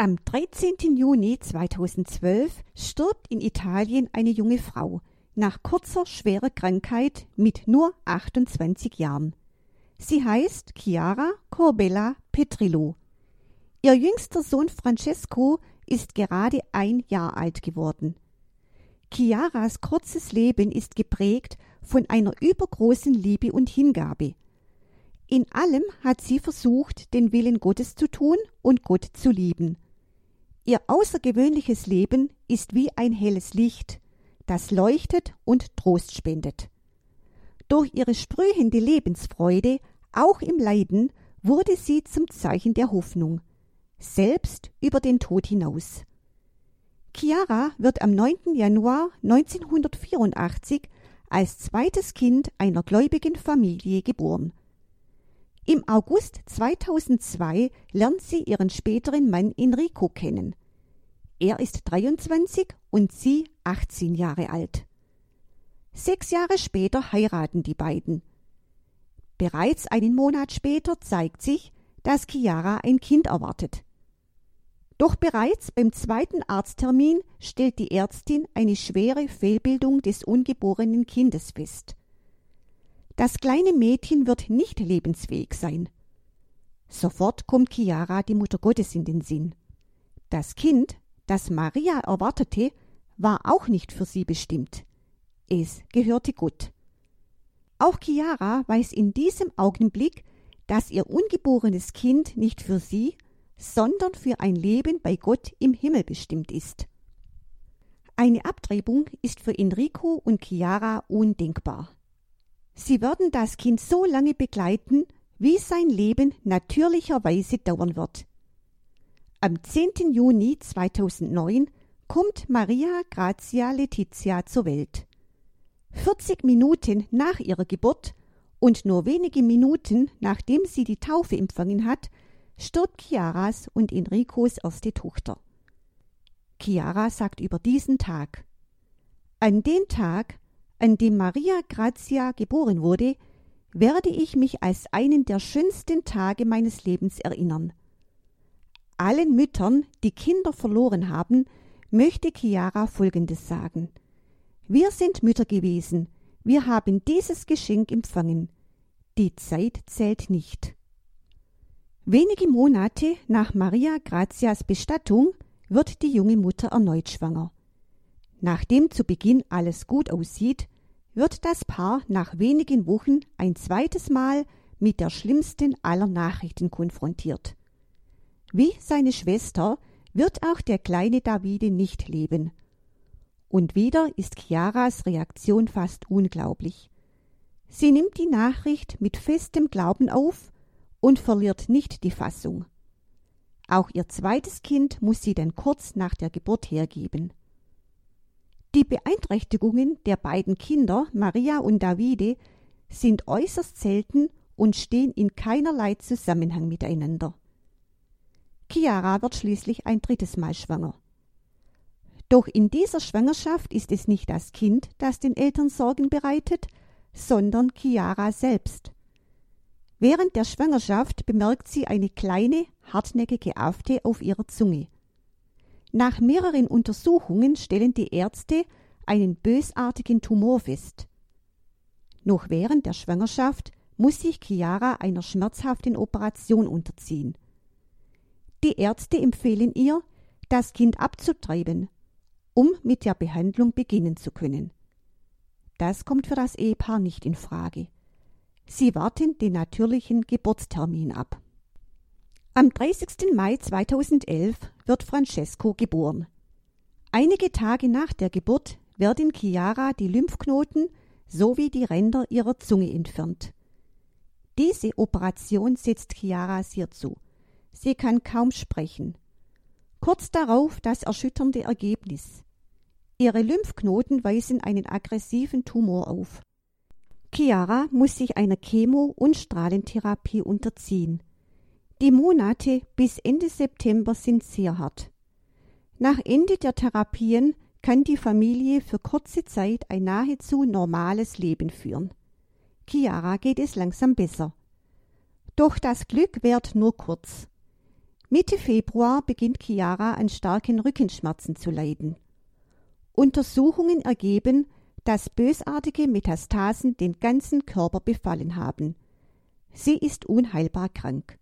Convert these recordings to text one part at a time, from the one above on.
Am 13. Juni 2012 stirbt in Italien eine junge Frau nach kurzer schwerer Krankheit mit nur 28 Jahren. Sie heißt Chiara Corbella Petrillo. Ihr jüngster Sohn Francesco ist gerade ein Jahr alt geworden. Chiaras kurzes Leben ist geprägt von einer übergroßen Liebe und Hingabe. In allem hat sie versucht, den Willen Gottes zu tun und Gott zu lieben. Ihr außergewöhnliches Leben ist wie ein helles Licht, das leuchtet und Trost spendet. Durch ihre sprühende Lebensfreude, auch im Leiden, wurde sie zum Zeichen der Hoffnung, selbst über den Tod hinaus. Chiara wird am 9. Januar 1984 als zweites Kind einer gläubigen Familie geboren. Im August 2002 lernt sie ihren späteren Mann Enrico kennen. Er ist 23 und sie 18 Jahre alt. Sechs Jahre später heiraten die beiden. Bereits einen Monat später zeigt sich, dass Chiara ein Kind erwartet. Doch bereits beim zweiten Arzttermin stellt die Ärztin eine schwere Fehlbildung des ungeborenen Kindes fest. Das kleine Mädchen wird nicht lebensfähig sein. Sofort kommt Chiara die Mutter Gottes in den Sinn. Das Kind, das Maria erwartete, war auch nicht für sie bestimmt. Es gehörte Gott. Auch Chiara weiß in diesem Augenblick, dass ihr ungeborenes Kind nicht für sie, sondern für ein Leben bei Gott im Himmel bestimmt ist. Eine Abtreibung ist für Enrico und Chiara undenkbar. Sie werden das Kind so lange begleiten, wie sein Leben natürlicherweise dauern wird. Am 10. Juni 2009 kommt Maria Grazia Letizia zur Welt. 40 Minuten nach ihrer Geburt und nur wenige Minuten nachdem sie die Taufe empfangen hat, stirbt Chiaras und Enricos erste Tochter. Chiara sagt über diesen Tag An den Tag, an dem Maria Grazia geboren wurde, werde ich mich als einen der schönsten Tage meines Lebens erinnern. Allen Müttern, die Kinder verloren haben, möchte Chiara Folgendes sagen. Wir sind Mütter gewesen, wir haben dieses Geschenk empfangen. Die Zeit zählt nicht. Wenige Monate nach Maria Grazias Bestattung wird die junge Mutter erneut schwanger. Nachdem zu Beginn alles gut aussieht, wird das Paar nach wenigen Wochen ein zweites Mal mit der schlimmsten aller Nachrichten konfrontiert. Wie seine Schwester wird auch der kleine Davide nicht leben. Und wieder ist Chiaras Reaktion fast unglaublich. Sie nimmt die Nachricht mit festem Glauben auf und verliert nicht die Fassung. Auch ihr zweites Kind muss sie dann kurz nach der Geburt hergeben. Die Beeinträchtigungen der beiden Kinder, Maria und Davide, sind äußerst selten und stehen in keinerlei Zusammenhang miteinander. Chiara wird schließlich ein drittes Mal schwanger. Doch in dieser Schwangerschaft ist es nicht das Kind, das den Eltern Sorgen bereitet, sondern Chiara selbst. Während der Schwangerschaft bemerkt sie eine kleine, hartnäckige Afte auf ihrer Zunge. Nach mehreren Untersuchungen stellen die Ärzte einen bösartigen Tumor fest. Noch während der Schwangerschaft muss sich Chiara einer schmerzhaften Operation unterziehen. Die Ärzte empfehlen ihr, das Kind abzutreiben, um mit der Behandlung beginnen zu können. Das kommt für das Ehepaar nicht in Frage. Sie warten den natürlichen Geburtstermin ab. Am 30. Mai 2011 wird Francesco geboren. Einige Tage nach der Geburt werden Chiara die Lymphknoten sowie die Ränder ihrer Zunge entfernt. Diese Operation setzt Chiara sehr zu. Sie kann kaum sprechen. Kurz darauf das erschütternde Ergebnis. Ihre Lymphknoten weisen einen aggressiven Tumor auf. Chiara muss sich einer Chemo- und Strahlentherapie unterziehen. Die Monate bis Ende September sind sehr hart. Nach Ende der Therapien kann die Familie für kurze Zeit ein nahezu normales Leben führen. Chiara geht es langsam besser. Doch das Glück währt nur kurz. Mitte Februar beginnt Chiara an starken Rückenschmerzen zu leiden. Untersuchungen ergeben, dass bösartige Metastasen den ganzen Körper befallen haben. Sie ist unheilbar krank.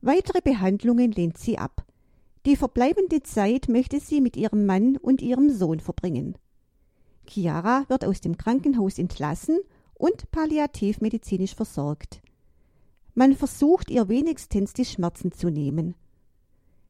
Weitere Behandlungen lehnt sie ab. Die verbleibende Zeit möchte sie mit ihrem Mann und ihrem Sohn verbringen. Chiara wird aus dem Krankenhaus entlassen und palliativmedizinisch versorgt. Man versucht ihr wenigstens die Schmerzen zu nehmen.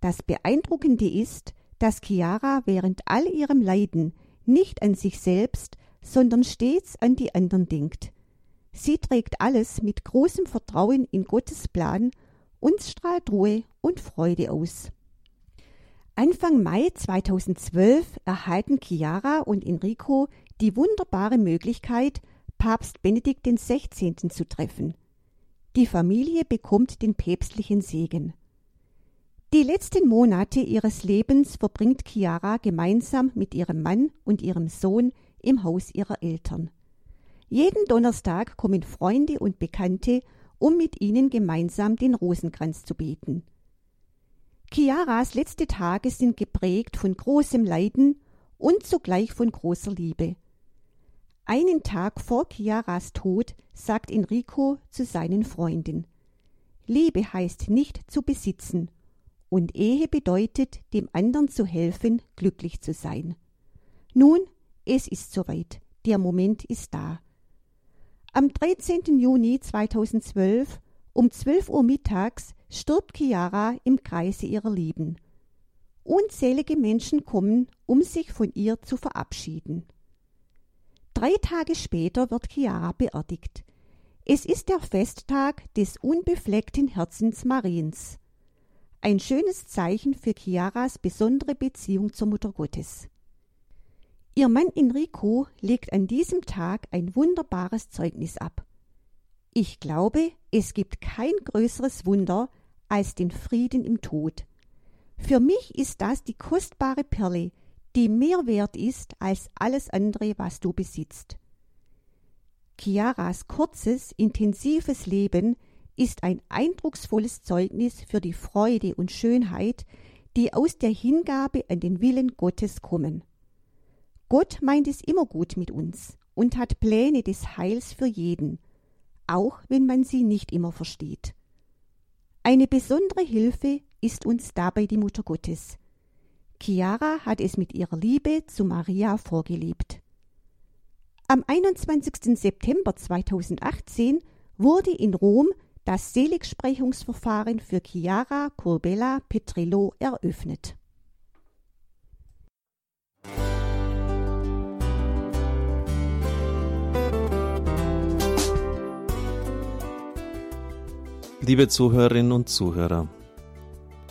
Das Beeindruckende ist, dass Chiara während all ihrem Leiden nicht an sich selbst, sondern stets an die anderen denkt. Sie trägt alles mit großem Vertrauen in Gottes Plan und strahlt Ruhe und Freude aus. Anfang Mai 2012 erhalten Chiara und Enrico die wunderbare Möglichkeit, Papst Benedikt XVI. zu treffen. Die Familie bekommt den päpstlichen Segen. Die letzten Monate ihres Lebens verbringt Chiara gemeinsam mit ihrem Mann und ihrem Sohn im Haus ihrer Eltern. Jeden Donnerstag kommen Freunde und Bekannte, um mit ihnen gemeinsam den Rosenkranz zu beten. Chiaras letzte Tage sind geprägt von großem Leiden und zugleich von großer Liebe. Einen Tag vor Chiaras Tod sagt Enrico zu seinen Freunden Liebe heißt nicht zu besitzen, und Ehe bedeutet, dem anderen zu helfen, glücklich zu sein. Nun, es ist soweit, der Moment ist da. Am 13. Juni 2012 um 12 Uhr mittags stirbt Chiara im Kreise ihrer Lieben. Unzählige Menschen kommen, um sich von ihr zu verabschieden. Drei Tage später wird Chiara beerdigt. Es ist der Festtag des unbefleckten Herzens Mariens. Ein schönes Zeichen für Chiaras besondere Beziehung zur Mutter Gottes. Ihr Mann Enrico legt an diesem Tag ein wunderbares Zeugnis ab. Ich glaube, es gibt kein größeres Wunder als den Frieden im Tod. Für mich ist das die kostbare Perle, die mehr wert ist als alles andere, was du besitzt. Chiaras kurzes, intensives Leben ist ein eindrucksvolles Zeugnis für die Freude und Schönheit, die aus der Hingabe an den Willen Gottes kommen. Gott meint es immer gut mit uns und hat Pläne des Heils für jeden, auch wenn man sie nicht immer versteht. Eine besondere Hilfe ist uns dabei die Mutter Gottes. Chiara hat es mit ihrer Liebe zu Maria vorgelebt. Am 21. September 2018 wurde in Rom das Seligsprechungsverfahren für Chiara Curbella Petrillo eröffnet. Liebe Zuhörerinnen und Zuhörer,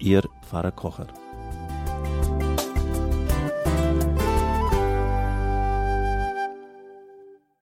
Ihr Pfarrer Kocher.